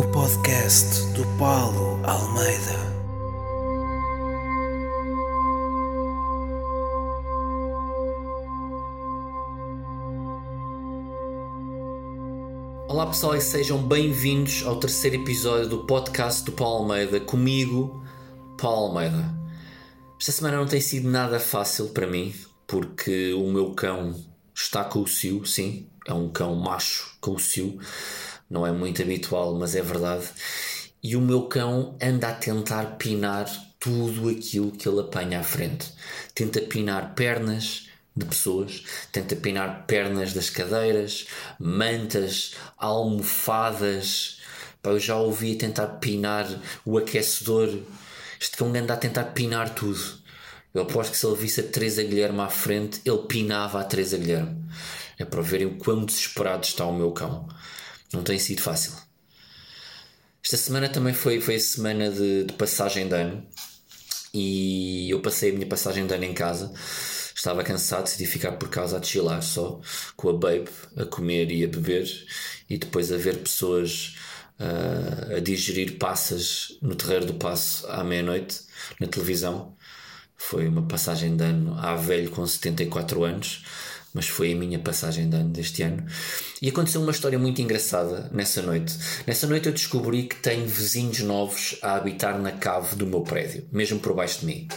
o podcast do Paulo Almeida. Olá pessoal e sejam bem-vindos ao terceiro episódio do podcast do Paulo Almeida, comigo, Paulo Almeida. Esta semana não tem sido nada fácil para mim, porque o meu cão está com o cio, sim, é um cão macho com o cio, não é muito habitual, mas é verdade. E o meu cão anda a tentar pinar tudo aquilo que ele apanha à frente. Tenta pinar pernas de pessoas, tenta pinar pernas das cadeiras, mantas, almofadas. Pá, eu já ouvi tentar pinar o aquecedor. Este cão anda a tentar pinar tudo. Eu aposto que se ele visse a Teresa Guilherme à frente, ele pinava a Teresa Guilherme. É para verem o quão desesperado está o meu cão. Não tem sido fácil. Esta semana também foi, foi semana de, de passagem de ano e eu passei a minha passagem de ano em casa. Estava cansado, decidi ficar por casa a chilar só, com a babe, a comer e a beber, e depois a ver pessoas uh, a digerir passas no terreiro do passo à meia-noite, na televisão. Foi uma passagem de ano à velho com 74 anos mas foi a minha passagem de ano deste ano. E aconteceu uma história muito engraçada nessa noite. Nessa noite eu descobri que tenho vizinhos novos a habitar na cave do meu prédio, mesmo por baixo de mim.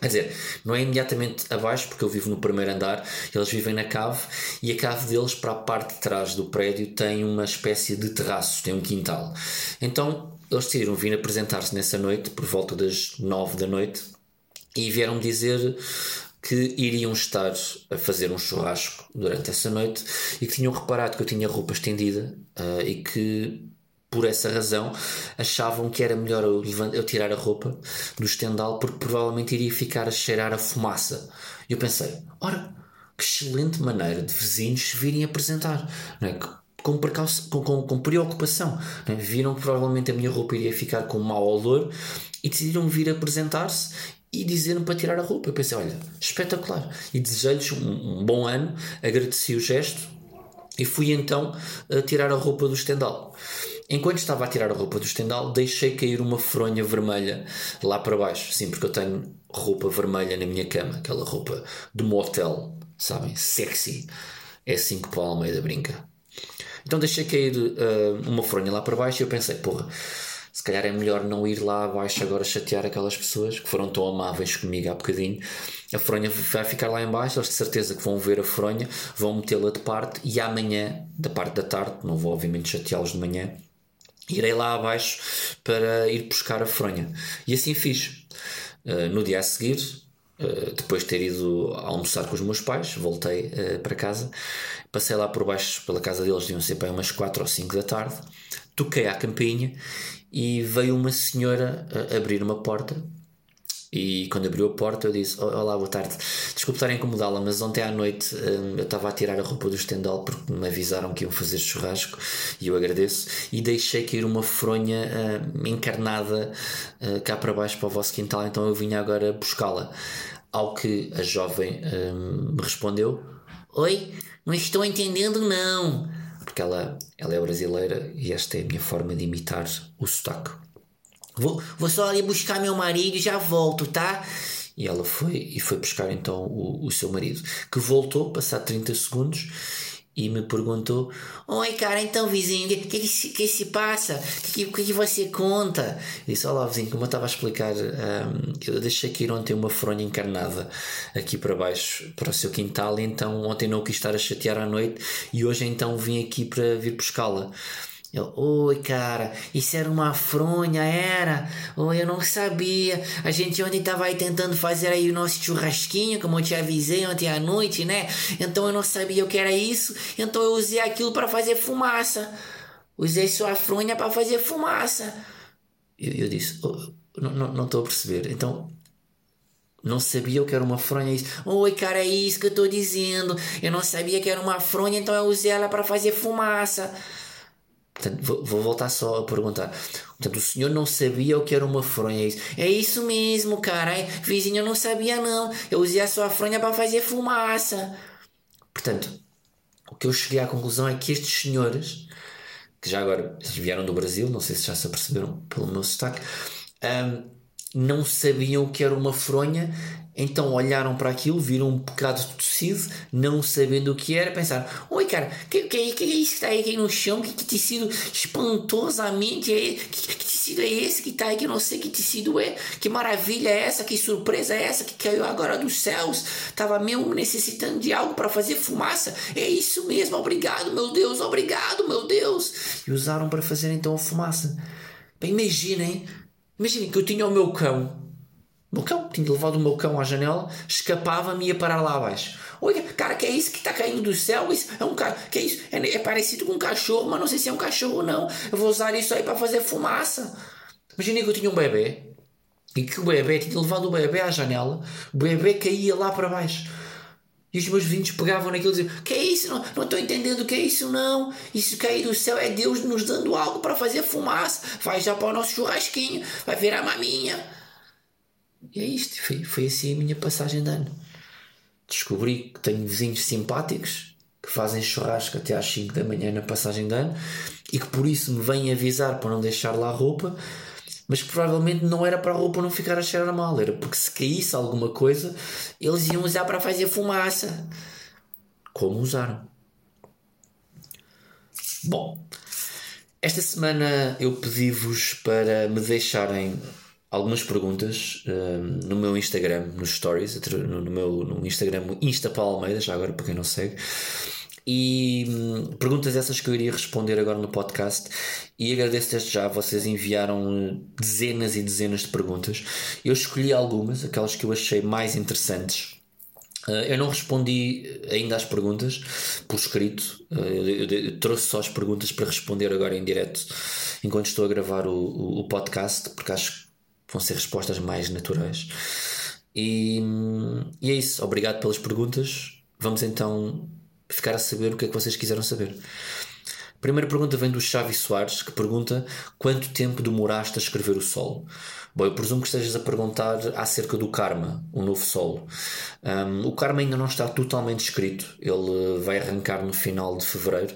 Quer dizer, não é imediatamente abaixo, porque eu vivo no primeiro andar, eles vivem na cave e a cave deles, para a parte de trás do prédio, tem uma espécie de terraço, tem um quintal. Então eles decidiram vir apresentar-se nessa noite, por volta das nove da noite, e vieram dizer que iriam estar a fazer um churrasco durante essa noite e que tinham reparado que eu tinha roupa estendida uh, e que por essa razão achavam que era melhor eu, eu, tirar a roupa do estendal porque provavelmente iria ficar a cheirar a fumaça. E eu pensei, ora, que excelente maneira de vizinhos virem apresentar, não é? Com, com, com, com preocupação. É? Viram que provavelmente a minha roupa iria ficar com um mau odor e decidiram vir apresentar-se e dizer-me para tirar a roupa. Eu pensei, olha, espetacular. E desejei-lhes um, um, bom ano, agradeci o gesto e fui então a tirar a roupa do estendal. Enquanto estava a tirar a roupa do estendal, deixei cair uma fronha vermelha lá para baixo. Sim, porque eu tenho roupa vermelha na minha cama, aquela roupa de motel, sabem? Sexy. É assim que Paulo Almeida brinca. Então deixei cair uh, uma fronha lá para baixo e eu pensei, porra se calhar é melhor não ir lá abaixo agora chatear aquelas pessoas que foram tão amáveis comigo há bocadinho. A fronha vai ficar lá embaixo, eles de certeza que vão ver a fronha, vão metê-la de parte e amanhã, da parte da tarde, não vou obviamente chateá-los de manhã, irei lá abaixo para ir buscar a fronha. E assim fiz. Uh, no dia a seguir, uh, depois de ter ido almoçar com os meus pais, voltei uh, para casa, passei lá por baixo pela casa deles, deviam ser para umas 4 ou 5 da tarde, toquei à campainha e veio uma senhora abrir uma porta. E quando abriu a porta eu disse Olá, boa tarde, desculpe estar a incomodá-la mas ontem à noite hum, eu estava a tirar a roupa do estendal porque me avisaram que iam fazer churrasco e eu agradeço. E deixei cair uma fronha uh, encarnada uh, cá para baixo para o vosso quintal. Então eu vinha agora buscá-la. Ao que a jovem uh, me respondeu Oi, não estou entendendo não porque ela, ela é brasileira e esta é a minha forma de imitar o sotaque. Vou, vou só ali buscar meu marido e já volto, tá? E ela foi e foi buscar então o, o seu marido, que voltou, passado 30 segundos, e me perguntou: Oi, cara, então, vizinho, o que, que, que, se passa? O que, que, que você conta? Eu disse: Olá, vizinho, como eu estava a explicar, um, eu deixei cair ontem uma fronha encarnada aqui para baixo, para o seu quintal, e então ontem não quis estar a chatear à noite, e hoje então vim aqui para vir buscá-la. Eu, oi, cara, isso era uma fronha, era? Oi, eu não sabia. A gente ontem tava aí tentando fazer aí o nosso churrasquinho, como eu te avisei ontem à noite, né? Então eu não sabia o que era isso, então eu usei aquilo para fazer fumaça. Usei sua fronha para fazer fumaça. Eu, eu disse, oh, não estou a perceber. Então, não sabia que era uma fronha. Isso. Oi, cara, é isso que eu estou dizendo. Eu não sabia que era uma fronha, então eu usei ela para fazer fumaça. Portanto, vou, vou, voltar só a perguntar. Portanto, o senhor não sabia o que era uma fronha? É isso, é isso mesmo, cara. É, vizinho, eu não sabia, não. Eu usei a sua fronha para fazer fumaça. Portanto, o que eu cheguei à conclusão é que estes senhores que já agora vieram do Brasil, não sei se já se aperceberam pelo meu sotaque, um, não sabiam o que era uma fronha então olharam para aquilo, viram um bocado de tecido, não sabendo o que era, pensaram: Oi, cara, que, que, que é isso que está aí aqui no chão? Que, que tecido espantosamente é que, que, tecido é esse que está aí? Que não sei que tecido é. Que maravilha é essa? Que surpresa é essa que caiu agora dos céus? Estava mesmo necessitando de algo para fazer fumaça? É isso mesmo, obrigado, meu Deus, obrigado, meu Deus. E usaram para fazer então a fumaça. Imaginem, imaginem que eu tinha o meu cão meu cão, tinha levado o meu cão à janela, escapava-me e ia parar lá abaixo. Oi, cara, que é isso que está caindo do céu? Isso é um ca... que é isso? É, é, parecido com um cachorro, mas não sei se é um cachorro ou não. Eu vou usar isso aí para fazer fumaça. Imagina que eu tinha um bebê e que o bebê tinha levado o bebê à janela, o bebê caía lá para baixo. E os meus vizinhos pegavam naquilo e diziam: Que é isso? Não, não estou entendendo o que é isso, não. Isso cair do céu é Deus nos dando algo para fazer fumaça. Vai já para o nosso churrasquinho, vai virar maminha. E é isto, foi, foi assim a minha passagem de ano. Descobri que tenho vizinhos simpáticos que fazem churrasco até às 5 da manhã na passagem de ano e que por isso me vêm avisar para não deixar lá roupa, mas que provavelmente não era para a roupa não ficar a cheirar mal, era porque se caísse alguma coisa eles iam usar para fazer fumaça. Como usaram. Bom, esta semana eu pedi-vos para me deixarem algumas perguntas uh, no meu Instagram, nos stories, no, no meu no Instagram Insta Paulo Almeida, já agora para quem não segue. E hum, perguntas essas que eu iria responder agora no podcast. E agradeço desde já, vocês enviaram dezenas e dezenas de perguntas. Eu escolhi algumas, aquelas que eu achei mais interessantes. Uh, eu não respondi ainda às perguntas por escrito, eu, trouxe só as perguntas para responder agora em direto enquanto estou a gravar o, o, o podcast, porque acho vão ser respostas mais naturais. E, e é isso. Obrigado pelas perguntas. Vamos então ficar a saber o que é que vocês quiseram saber. A primeira pergunta vem do Xavi Soares, que pergunta quanto tempo demoraste a escrever o solo? Bom, eu presumo que estejas a perguntar acerca do Karma, o novo solo. Um, o Karma ainda não está totalmente escrito, ele vai arrancar no final de fevereiro,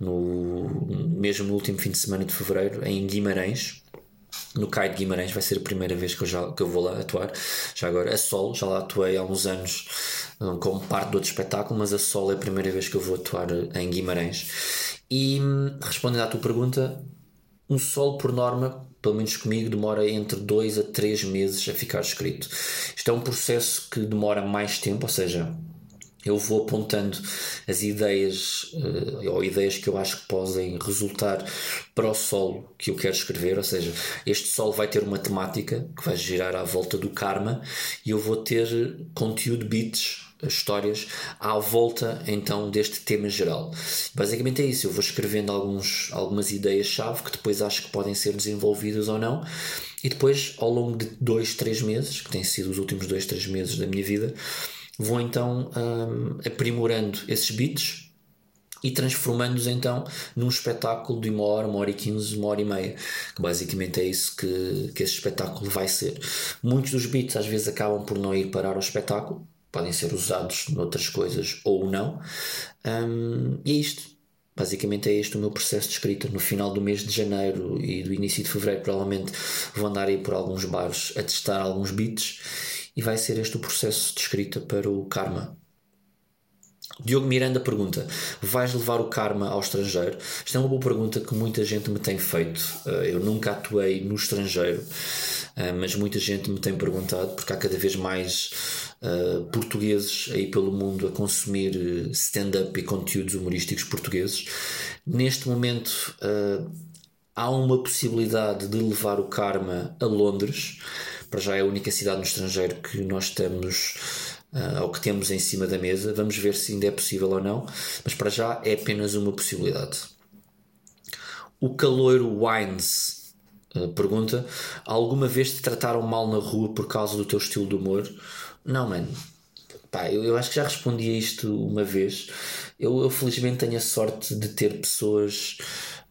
no, mesmo no último fim de semana de fevereiro, em Guimarães no CAI de Guimarães vai ser a primeira vez que eu, já, que eu vou lá atuar. Já agora, a solo, já lá atuei há uns anos um, como parte do outro espetáculo, mas a solo é a primeira vez que eu vou atuar em Guimarães. E respondendo à tua pergunta, um solo por norma, pelo menos comigo, demora entre 2 a 3 meses a ficar escrito. Isto é um processo que demora mais tempo, ou seja, eu vou apontando as ideias uh, ou ideias que eu acho que podem resultar para o solo que eu quero escrever, ou seja, este solo vai ter uma temática que vai girar à volta do karma e eu vou ter conteúdo, beats, histórias à volta então deste tema geral. Basicamente é isso, eu vou escrevendo alguns, algumas ideias-chave que depois acho que podem ser desenvolvidas ou não. E depois ao longo de dois, três meses, que têm sido os últimos dois, três meses da minha vida, vou então um, aprimorando esses beats e transformando-os então num espetáculo de uma hora, uma hora e quinze, uma hora e meia. Que basicamente é isso que, que esse espetáculo vai ser. Muitos dos beats às vezes acabam por não ir parar ao espetáculo, podem ser usados noutras coisas ou não. Um, e é isto. Basicamente é este o meu processo de escrita. No final do mês de janeiro e do início de fevereiro, provavelmente vou andar aí por alguns bares a testar alguns beats e vai ser este o processo de escrita para o Karma. Diogo Miranda pergunta: Vais levar o karma ao estrangeiro? Esta é uma boa pergunta que muita gente me tem feito. Eh, eu nunca atuei no estrangeiro, eh, mas muita gente me tem perguntado, porque há cada vez mais uh, portugueses aí pelo mundo a consumir stand-up e conteúdos humorísticos portugueses. Neste momento, há uma possibilidade de levar o karma a Londres para já é a única cidade no estrangeiro que nós estamos uh, ou que temos em cima da mesa. Vamos ver se ainda é possível ou não, mas para já é apenas uma possibilidade. O caloiro Wines uh, pergunta: Alguma vez te trataram mal na rua por causa do teu estilo de humor? Não, mano. Pá, eu, eu acho que já respondi a isto uma vez. Eu, eu felizmente tenho a sorte de ter pessoas.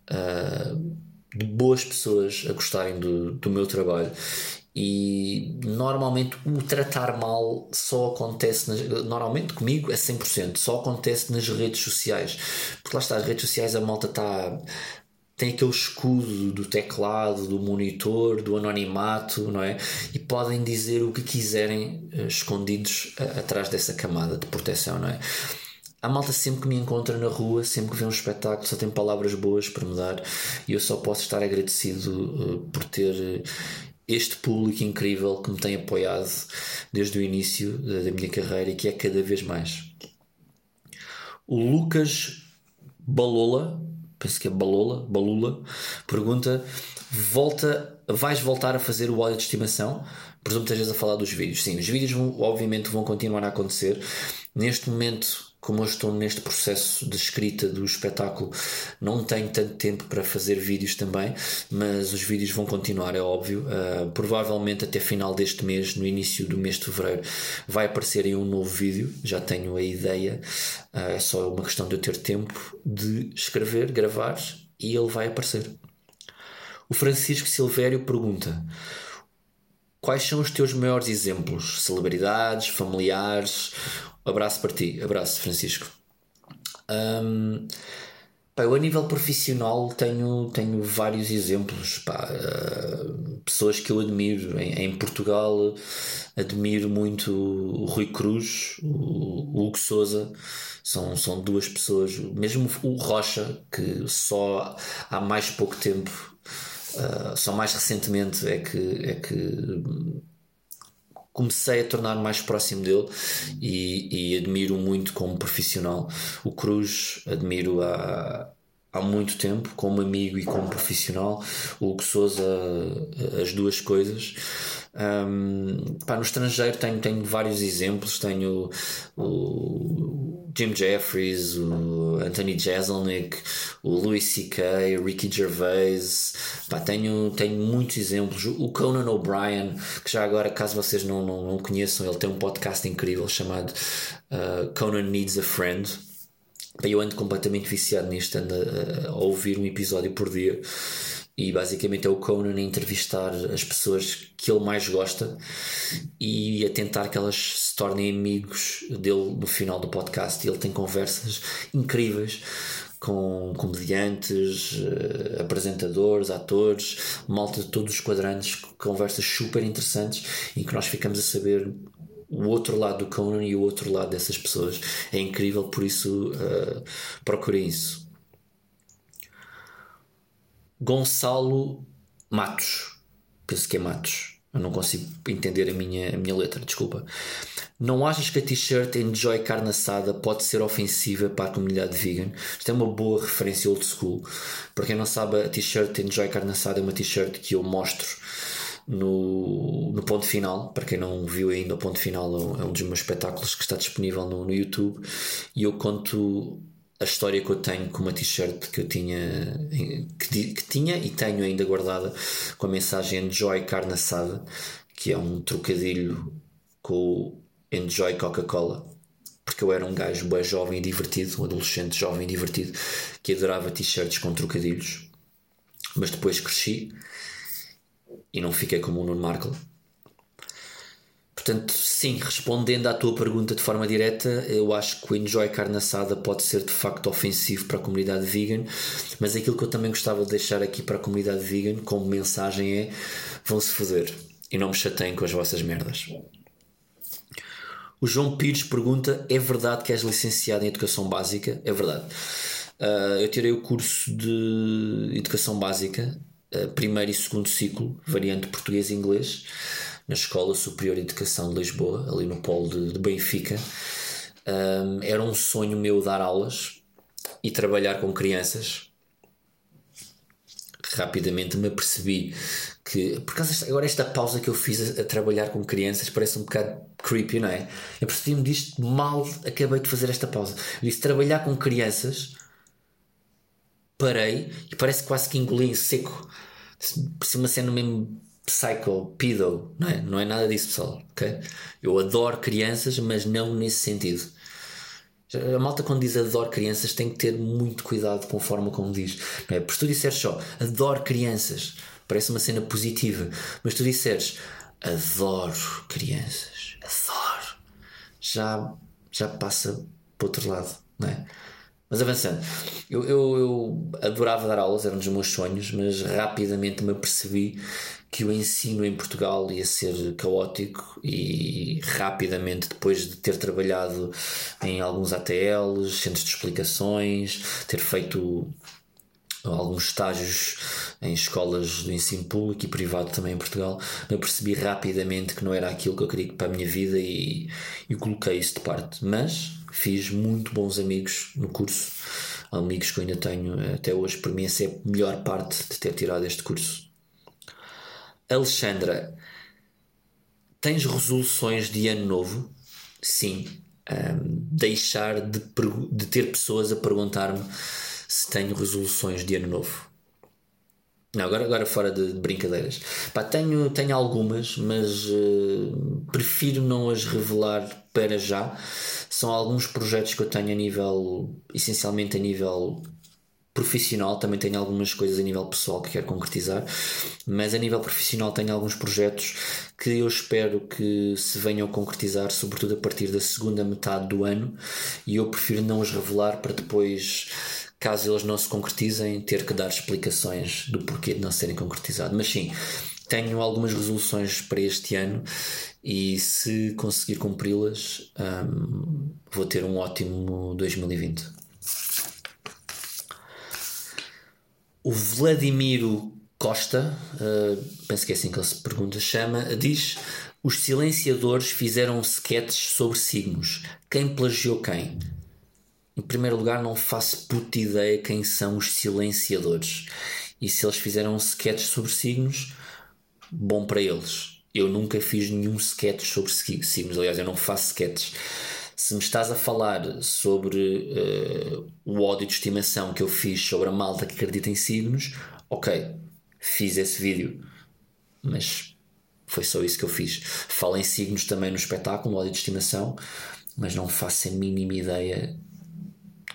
Uh, de boas pessoas a gostarem do, do meu trabalho e normalmente o tratar mal só acontece nas, normalmente comigo é 100% só acontece nas redes sociais porque lá está as redes sociais a malta está têm aquele escudo do teclado, do monitor, do anonimato, não é? E podem dizer o que quiserem uh, escondidos atrás dessa camada de proteção, não é? A malta sempre que me encontra na rua, sempre que vê um espetáculo, só tem palavras boas para me dar e eu só posso estar agradecido uh, por ter este público incrível que me tem apoiado desde o início da, minha carreira e que é cada vez mais. O Lucas Balola, penso que é Balola, Balula, pergunta: volta, vais voltar a fazer o áudio de estimação? Presumo que estejas a falar dos vídeos. Sim, os vídeos vão, obviamente vão continuar a acontecer. Neste momento como eu estou neste processo de escrita do espetáculo, não tenho tanto tempo para fazer vídeos também, mas os vídeos vão continuar, é óbvio. Uh, provavelmente até final deste mês, no início do mês de fevereiro, vai aparecer aí um novo vídeo. Já tenho a ideia, uh, é só uma questão de eu ter tempo de escrever, gravar e ele vai aparecer. O Francisco Silvério pergunta. Quais são os teus maiores exemplos? Celebridades, familiares Abraço para ti, abraço, Francisco. Um, pá, eu, a nível profissional, tenho, tenho vários exemplos. Pá, uh, pessoas que eu admiro. Em, em, Portugal, admiro muito o Rui Cruz, o, o Hugo Souza. São, são duas pessoas, mesmo o Rocha, que só há mais pouco tempo, uh, só mais recentemente é que, é que comecei a tornar mais próximo dele e, e, admiro muito como profissional. O Cruz admiro há, há muito tempo, como amigo e como profissional. O Hugo Souza, as duas coisas. Um, pá, no estrangeiro tenho, tenho vários exemplos. Tenho o Jim Jeffries, o Anthony Jeselnik, o Louis C.K., o Ricky Gervais. Pá, tenho, tenho muitos exemplos. O Conan O'Brien, que já agora, caso vocês não, não, não conheçam, ele tem um podcast incrível chamado uh, Conan Needs a Friend. Eu ando completamente viciado nisto, ando a, a ouvir um episódio por dia e basicamente é o Conan a entrevistar as pessoas que ele mais gosta e a tentar que elas se tornem amigos dele no final do podcast. E ele tem conversas incríveis com comediantes, uh, apresentadores, atores, malta de todos os quadrantes, conversas super interessantes em que nós ficamos a saber o outro lado do Conan e o outro lado dessas pessoas. É incrível, por isso uh, procurem isso. Gonçalo Matos. Penso que é Matos. Eu não consigo entender a minha, a minha letra, desculpa. Não achas que a t-shirt Enjoy Carne Assada pode ser ofensiva para a comunidade vegan? Isto é uma boa referência old school. Para quem não sabe, a t-shirt Enjoy Carne Assada é uma t-shirt que eu mostro no, no ponto final. Para quem não viu ainda, o ponto final é um é dos meus espetáculos que está disponível no, no YouTube. E eu conto a história que eu tenho com uma t-shirt que eu tinha que, que, tinha e tenho ainda guardada com a mensagem Enjoy carne assada que é um trocadilho com Enjoy Coca-Cola porque eu era um gajo bem jovem e divertido um adolescente jovem e divertido que adorava t-shirts com trocadilhos. Mas depois cresci e não fiquei como o Nuno Markle Portanto, sim, respondendo à tua pergunta de forma direta, eu acho que o enjoy carne assada pode ser de facto ofensivo para a comunidade vegan, mas aquilo que eu também gostava de deixar aqui para a comunidade vegan como mensagem é: vão-se foder e não me chateiem com as vossas merdas. O João Pires pergunta: é verdade que és licenciado em Educação Básica? É verdade. Uh, eu tirei o curso de Educação Básica, uh, primeiro e segundo ciclo, variante português e inglês na Escola Superior de Educação de Lisboa, ali no polo de, de Benfica. Um, era um sonho meu dar aulas e trabalhar com crianças. Rapidamente me apercebi que, por causa agora esta pausa que eu fiz a, a, trabalhar com crianças parece um bocado creepy, não é? Eu percebi-me disto mal, acabei de fazer esta pausa. Eu disse trabalhar com crianças, parei e parece quase que engoli em seco. Parecia uma cena mesmo psycho, pedo, não é? Não é nada disso, pessoal, ok? Eu adoro crianças, mas não nesse sentido. A malta quando diz adoro crianças tem que ter muito cuidado com a forma como diz, não é? Porque se tu disseres só adoro crianças, parece uma cena positiva, mas tu disseres adoro crianças, adoro, já, já passa para outro lado, não é? Mas avançando, eu, eu, eu, adorava dar aulas, era um dos meus sonhos, mas rapidamente me apercebi que o ensino em Portugal ia ser caótico e rapidamente, depois de ter trabalhado em alguns ATLs, centros de explicações, ter feito alguns estágios em escolas do ensino público e privado também em Portugal, eu percebi rapidamente que não era aquilo que eu queria para a minha vida e, e coloquei isso de parte. Mas fiz muito bons amigos no curso, amigos que eu ainda tenho até hoje. Para mim, essa é a melhor parte de ter tirado este curso. Alexandra, tens resoluções de ano novo? Sim. Um, deixar de, de ter pessoas a perguntar-me se tenho resoluções de ano novo. Não, agora, agora fora de, de brincadeiras. Pá, tenho, tenho algumas, mas uh, prefiro não as revelar para já. São alguns projetos que eu tenho a nível, essencialmente a nível profissional, também tenho algumas coisas a nível pessoal que quero concretizar, mas a nível profissional tenho alguns projetos que eu espero que se venham a concretizar, sobretudo a partir da segunda metade do ano, e eu prefiro não os revelar para depois caso eles não se concretizem, ter que dar explicações do porquê de não serem concretizados. Mas sim, tenho algumas resoluções para este ano e se conseguir cumpri-las, um, vou ter um ótimo 2020. O Vladimiro Costa, uh, penso que é assim que ele se pergunta, chama, diz: Os silenciadores fizeram sketches sobre signos. Quem plagiou quem? Em primeiro lugar, não faço puta ideia quem são os silenciadores. E se eles fizeram um sketch sobre signos, bom para eles. Eu nunca fiz nenhum sketch sobre signos, aliás, eu não faço sketches. Se me estás a falar sobre uh, o ódio de estimação que eu fiz sobre a malta que acredita em signos, ok, fiz esse vídeo, mas foi só isso que eu fiz. Falo em signos também no espetáculo, ódio de estimação, mas não faço a mínima ideia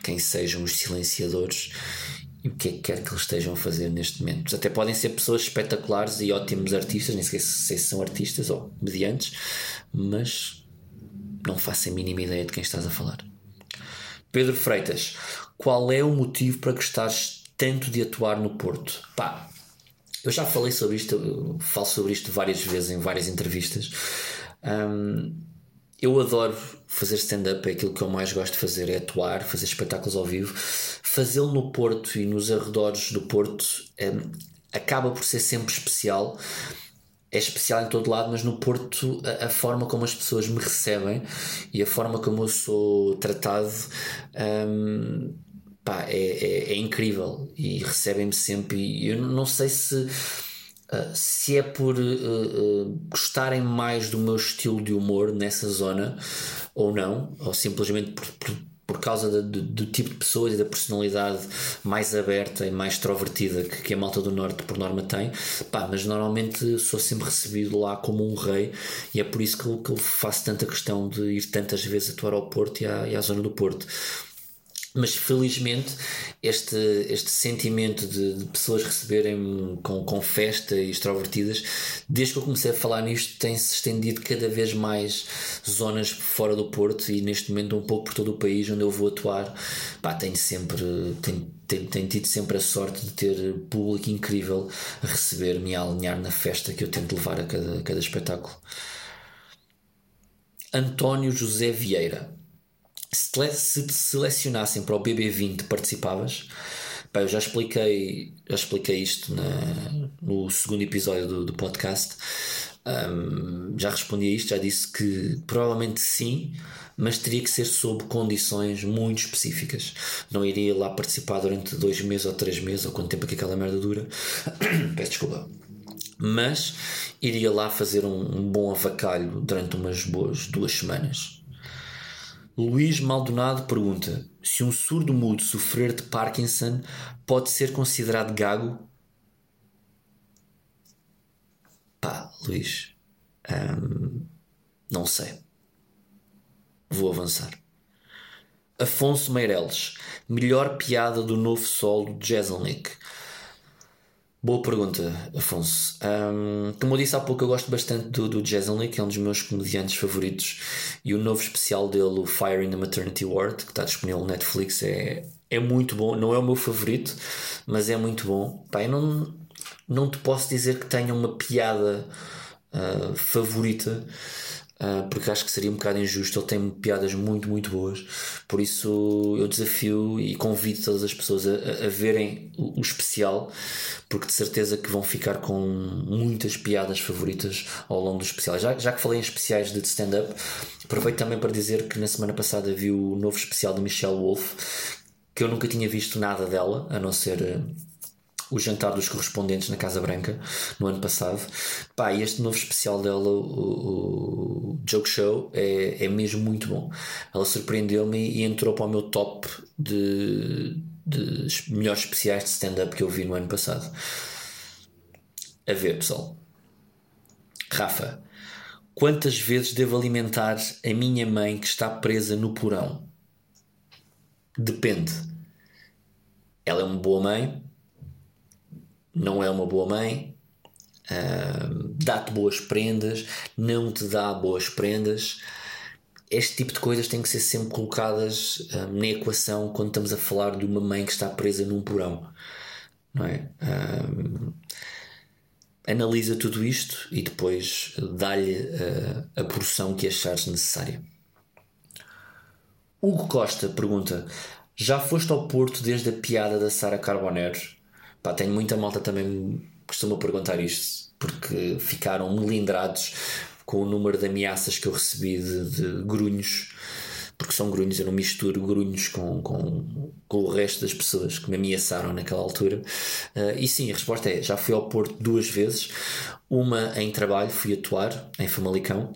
quem sejam os silenciadores e o que é que quer que eles estejam a fazer neste momento. Até podem ser pessoas espetaculares e ótimos artistas, nem sei se são artistas ou mediantes, mas não faço a mínima ideia de quem estás a falar. Pedro Freitas, qual é o motivo para estás tanto de atuar no Porto? Pá, eu já falei sobre isto, falo sobre isto várias vezes em várias entrevistas. Um, eu adoro fazer stand-up, é aquilo que eu mais gosto de fazer, é atuar, fazer espetáculos ao vivo. Fazê-lo no Porto e nos arredores do Porto é, acaba por ser sempre especial. É especial em todo lado, mas no Porto a, a, forma como as pessoas me recebem e a forma como eu sou tratado um, pá, é, é, é incrível e recebem-me sempre. E eu não sei se Uh, se é por uh, uh, gostarem mais do meu estilo de humor nessa zona ou não, ou simplesmente por, por, por causa de, do tipo de pessoas e da personalidade mais aberta e mais extrovertida que, que a malta do Norte por norma tem, pá, mas normalmente sou sempre recebido lá como um rei e é por isso que eu, que eu faço tanta questão de ir tantas vezes atuar ao Porto e à, e à zona do Porto mas felizmente este, este sentimento de, de pessoas receberem com, com festa e extrovertidas, desde que eu comecei a falar nisto, tem-se estendido cada vez mais zonas fora do Porto e neste momento um pouco por todo o país onde eu vou atuar. Pá, tenho sempre, tenho, tenho, tenho tido sempre a sorte de ter público incrível a receber-me a alinhar na festa que eu tento levar a cada, a cada espetáculo. António José Vieira se te selecionassem para o BB20 participavas? Pá, eu já expliquei, já expliquei isto na, no segundo episódio do, do podcast. Um, já respondi a isto, já disse que provavelmente sim, mas teria que ser sob condições muito específicas. Não iria lá participar durante dois meses ou três meses, ou quanto tempo é que aquela merda dura. Peço desculpa. Mas iria lá fazer um, um bom avacalho durante umas boas duas semanas Luís Maldonado pergunta: se um surdo mudo sofrer de Parkinson pode ser considerado gago? Pá, Luís, hum, não sei. Vou avançar. Afonso Meireles, melhor piada do novo solo de Jezelnik. Boa pergunta, Afonso. Um, como eu disse há pouco, eu gosto bastante do, do Jezelnik, que é um dos meus comediantes favoritos, e o novo especial dele, o Fire in the Maternity Ward, que está disponível no Netflix, é, é muito bom, não é o meu favorito, mas é muito bom. Pá, eu não, não te posso dizer que tenha uma piada uh, favorita. Uh, porque acho que seria um bocado injusto. Ele tem piadas muito, muito boas. Por isso eu desafio e convido todas as pessoas a, a, verem o, o, especial, porque de certeza que vão ficar com muitas piadas favoritas ao longo do especial. Já, já que falei em especiais de stand-up, aproveito também para dizer que na semana passada vi o novo especial de Michelle Wolf, que eu nunca tinha visto nada dela, a não ser uh, o jantar dos correspondentes na Casa Branca no ano passado. Pá, este novo especial dela, o, o Joke Show, é, é mesmo muito bom. Ela surpreendeu-me e entrou para o meu top de, de melhores especiais de stand-up que eu vi no ano passado. A ver, pessoal. Rafa, quantas vezes devo alimentar a minha mãe que está presa no porão? Depende. Ela é uma boa mãe, não é uma boa mãe, uh, dá-te boas prendas, não te dá boas prendas. Este tipo de coisas têm que ser sempre colocadas uh, na equação quando estamos a falar de uma mãe que está presa num porão. Não é? Uh, analisa tudo isto e depois dá-lhe a porção que achares necessária. Hugo Costa pergunta: Já foste ao Porto desde a piada da Sara Carbonero? Pá, tenho muita malta também costuma perguntar isto, porque ficaram melindrados com o número de ameaças que eu recebi de, de grunhos, porque são grunhos, eu não misturo grunhos com, com, com o resto das pessoas que me ameaçaram naquela altura. Uh, e sim, a resposta é: já fui ao Porto duas vezes, uma em trabalho, fui atuar em Famalicão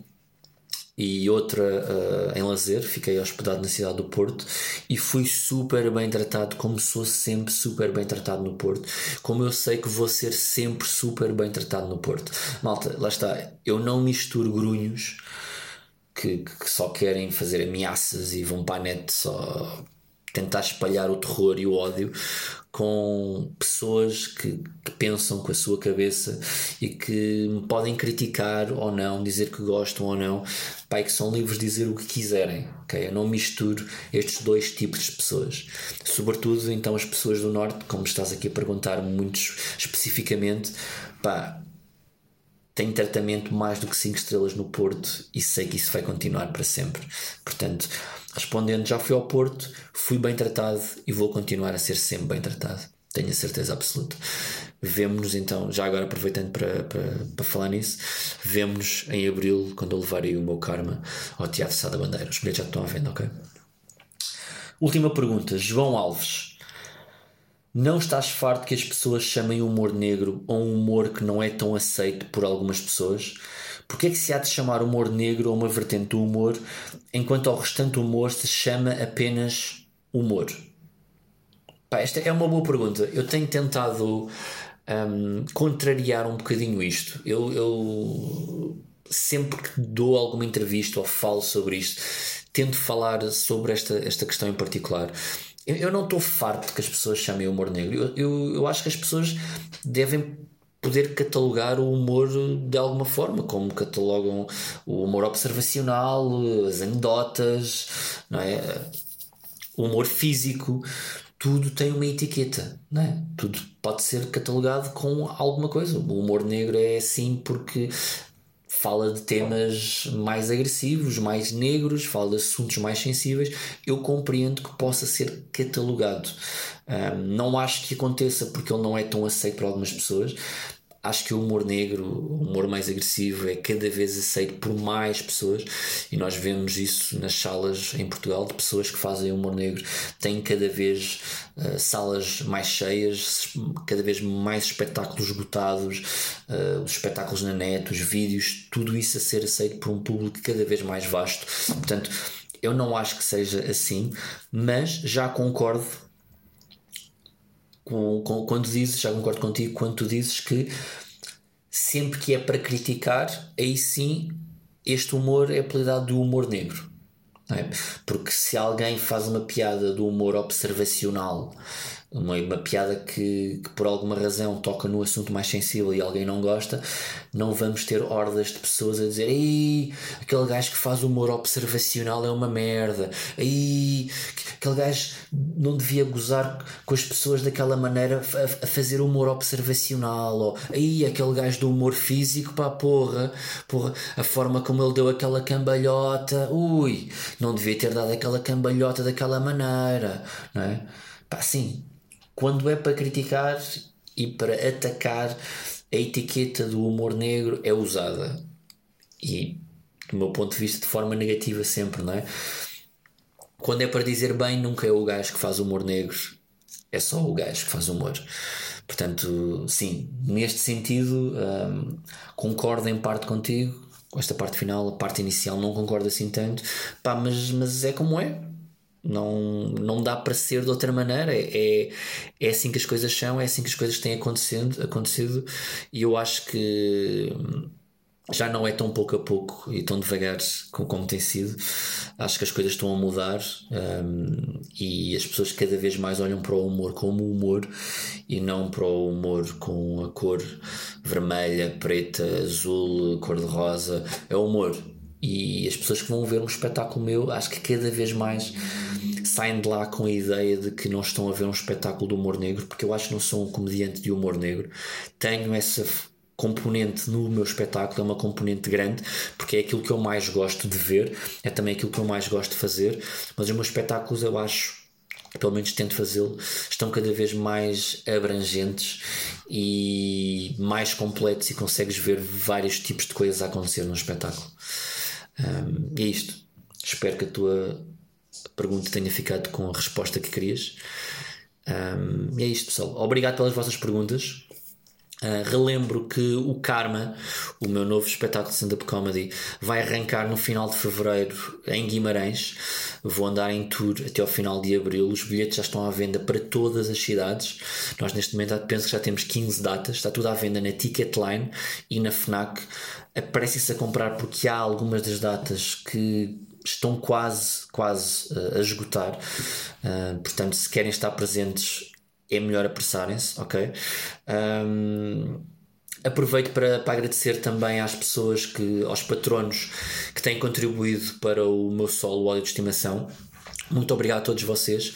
e outra uh, em lazer, fiquei hospedado na cidade do Porto e fui super bem tratado, como sou sempre super bem tratado no Porto, como eu sei que vou ser sempre super bem tratado no Porto. Malta, lá está, eu não misturo grunhos que, que só querem fazer ameaças e vão para a net só tentar espalhar o terror e o ódio com pessoas que, que, pensam com a sua cabeça e que me podem criticar ou não, dizer que gostam ou não, pai, que são livres de dizer o que quiserem, ok? Eu não misturo estes dois tipos de pessoas. Sobretudo, então, as pessoas do Norte, como estás aqui a perguntar muito especificamente, pá, tenho tratamento mais do que 5 estrelas no Porto e sei que isso vai continuar para sempre. Portanto, Respondendo, já fui ao Porto, fui bem tratado e vou continuar a ser sempre bem tratado. Tenho a certeza absoluta. Vemo-nos então, já agora aproveitando para, para, para falar nisso, vemo-nos em abril, quando eu levarei o meu karma ao Teatro Sá da Bandeira. Os bilhetes já estão à venda, ok? Última pergunta, João Alves. Não estás farto que as pessoas chamem humor negro ou um humor que não é tão aceito por algumas pessoas? Porquê é que se há de chamar humor negro a uma vertente do humor, enquanto ao restante humor se chama apenas humor? Pá, esta é uma boa pergunta. Eu tenho tentado um, contrariar um bocadinho isto. Eu, eu sempre que dou alguma entrevista ou falo sobre isto, tento falar sobre esta, esta questão em particular. Eu, não estou farto que as pessoas chamem humor negro. Eu, eu, eu acho que as pessoas devem poder catalogar o humor de alguma forma, como catalogam o humor observacional, as anedotas, não é? o humor físico, tudo tem uma etiqueta, não é? tudo pode ser catalogado com alguma coisa. O humor negro é assim porque fala de temas mais agressivos, mais negros, fala de assuntos mais sensíveis, eu compreendo que possa ser catalogado. Um, não acho que aconteça porque ele não é tão aceito por algumas pessoas. Acho que o humor negro, o humor mais agressivo, é cada vez aceito por mais pessoas e nós vemos isso nas salas em Portugal de pessoas que fazem humor negro. Tem cada vez uh, salas mais cheias, cada vez mais espetáculos esgotados, uh, os espetáculos na net, os vídeos, tudo isso a ser aceito por um público cada vez mais vasto. Portanto, eu não acho que seja assim, mas já concordo com, com, quando dizes, já concordo contigo, quando tu dizes que sempre que é para criticar, aí sim este humor é apelidado de humor negro. É? Porque se alguém faz uma piada do humor observacional uma, uma piada que, que, por alguma razão toca no assunto mais sensível e alguém não gosta, não vamos ter hordas de pessoas a dizer Ei, aquele gajo que faz humor observacional é uma merda, Ei, aquele gajo não devia gozar com as pessoas daquela maneira a, a fazer humor observacional, ou Ei, aquele gajo do humor físico, pá, porra, porra, a forma como ele deu aquela cambalhota, ui, não devia ter dado aquela cambalhota daquela maneira, não é? Pá, sim, quando é para criticar e para atacar, a etiqueta do humor negro é usada. E, do meu ponto de vista, de forma negativa sempre, não é? Quando é para dizer bem, nunca é o gajo que faz humor negro, é só o gajo que faz humor. Portanto, sim, neste sentido, hum, concordo em parte contigo, com esta parte final, a parte inicial não concordo assim tanto, pá, mas, mas é como é. Não, não dá para ser de outra maneira. É, é assim que as coisas são, é assim que as coisas têm acontecido, acontecido e eu acho que já não é tão pouco a pouco e tão devagar como tem sido. Acho que as coisas estão a mudar um, e as pessoas cada vez mais olham para o humor como humor e não para o humor com a cor vermelha, preta, azul, cor-de-rosa. É humor. E as pessoas que vão ver um espetáculo meu, acho que cada vez mais saem de lá com a ideia de que não estão a ver um espetáculo de humor negro, porque eu acho que não sou um comediante de humor negro. Tenho essa componente no meu espetáculo, é uma componente grande, porque é aquilo que eu mais gosto de ver, é também aquilo que eu mais gosto de fazer, mas os meus espetáculos eu acho pelo menos tento fazê-lo, estão cada vez mais abrangentes e mais completos e consegues ver vários tipos de coisas a acontecer no espetáculo. Um, é isto. Espero que a tua pergunta tenha ficado com a resposta que querias. Um, é isto, pessoal. Obrigado pelas vossas perguntas. Uh, relembro que o Karma, o meu novo espetáculo de stand-up comedy, vai arrancar no final de fevereiro em Guimarães. Vou andar em tour até ao final de abril. Os bilhetes já estão à venda para todas as cidades. Nós, neste momento, penso que já temos 15 datas. Está tudo à venda na Ticketline e na Fnac. Aparece-se a comprar porque há algumas das datas que estão quase, quase uh, a esgotar. Uh, portanto, se querem estar presentes, é melhor apressarem-se, ok? Um, aproveito para, para agradecer também às pessoas que, aos patronos que têm contribuído para o meu solo óleo de estimação. Muito obrigado a todos vocês.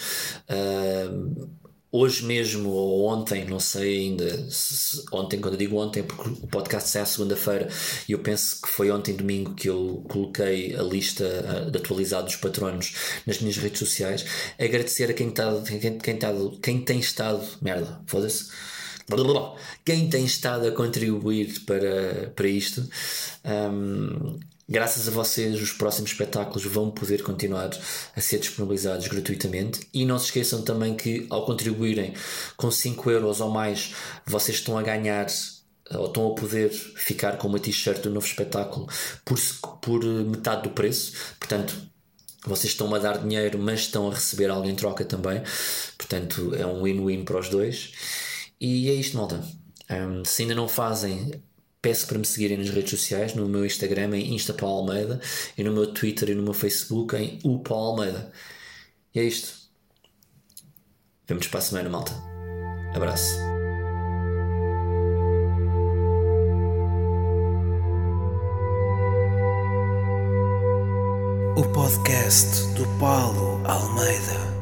Hoje mesmo ou ontem, não sei ainda, se, ontem, quando eu digo ontem, porque o podcast sai à segunda-feira e eu penso que foi ontem, domingo, que eu coloquei a lista de atualizados dos patronos nas minhas redes sociais. Agradecer a quem, tá, quem, quem, tá, quem tem estado. Merda, foda-se. Quem tem estado a contribuir para, para isto. Um, Graças a vocês, os próximos espetáculos vão poder continuar a ser disponibilizados gratuitamente. E não se esqueçam também que, ao contribuírem com 5 euros ou mais, vocês estão a ganhar ou estão a poder ficar com uma t-shirt do novo espetáculo por, por metade do preço. Portanto, vocês estão a dar dinheiro, mas estão a receber algo em troca também. Portanto, é um win-win para os dois. E é isto, malta. Um, se ainda não fazem Peço para me seguirem nas redes sociais, no meu Instagram em Insta Paulo Almeida e no meu Twitter e no meu Facebook em O Paulo Almeida. E é isto. Vemos para a semana, malta. Abraço. O podcast do Paulo Almeida.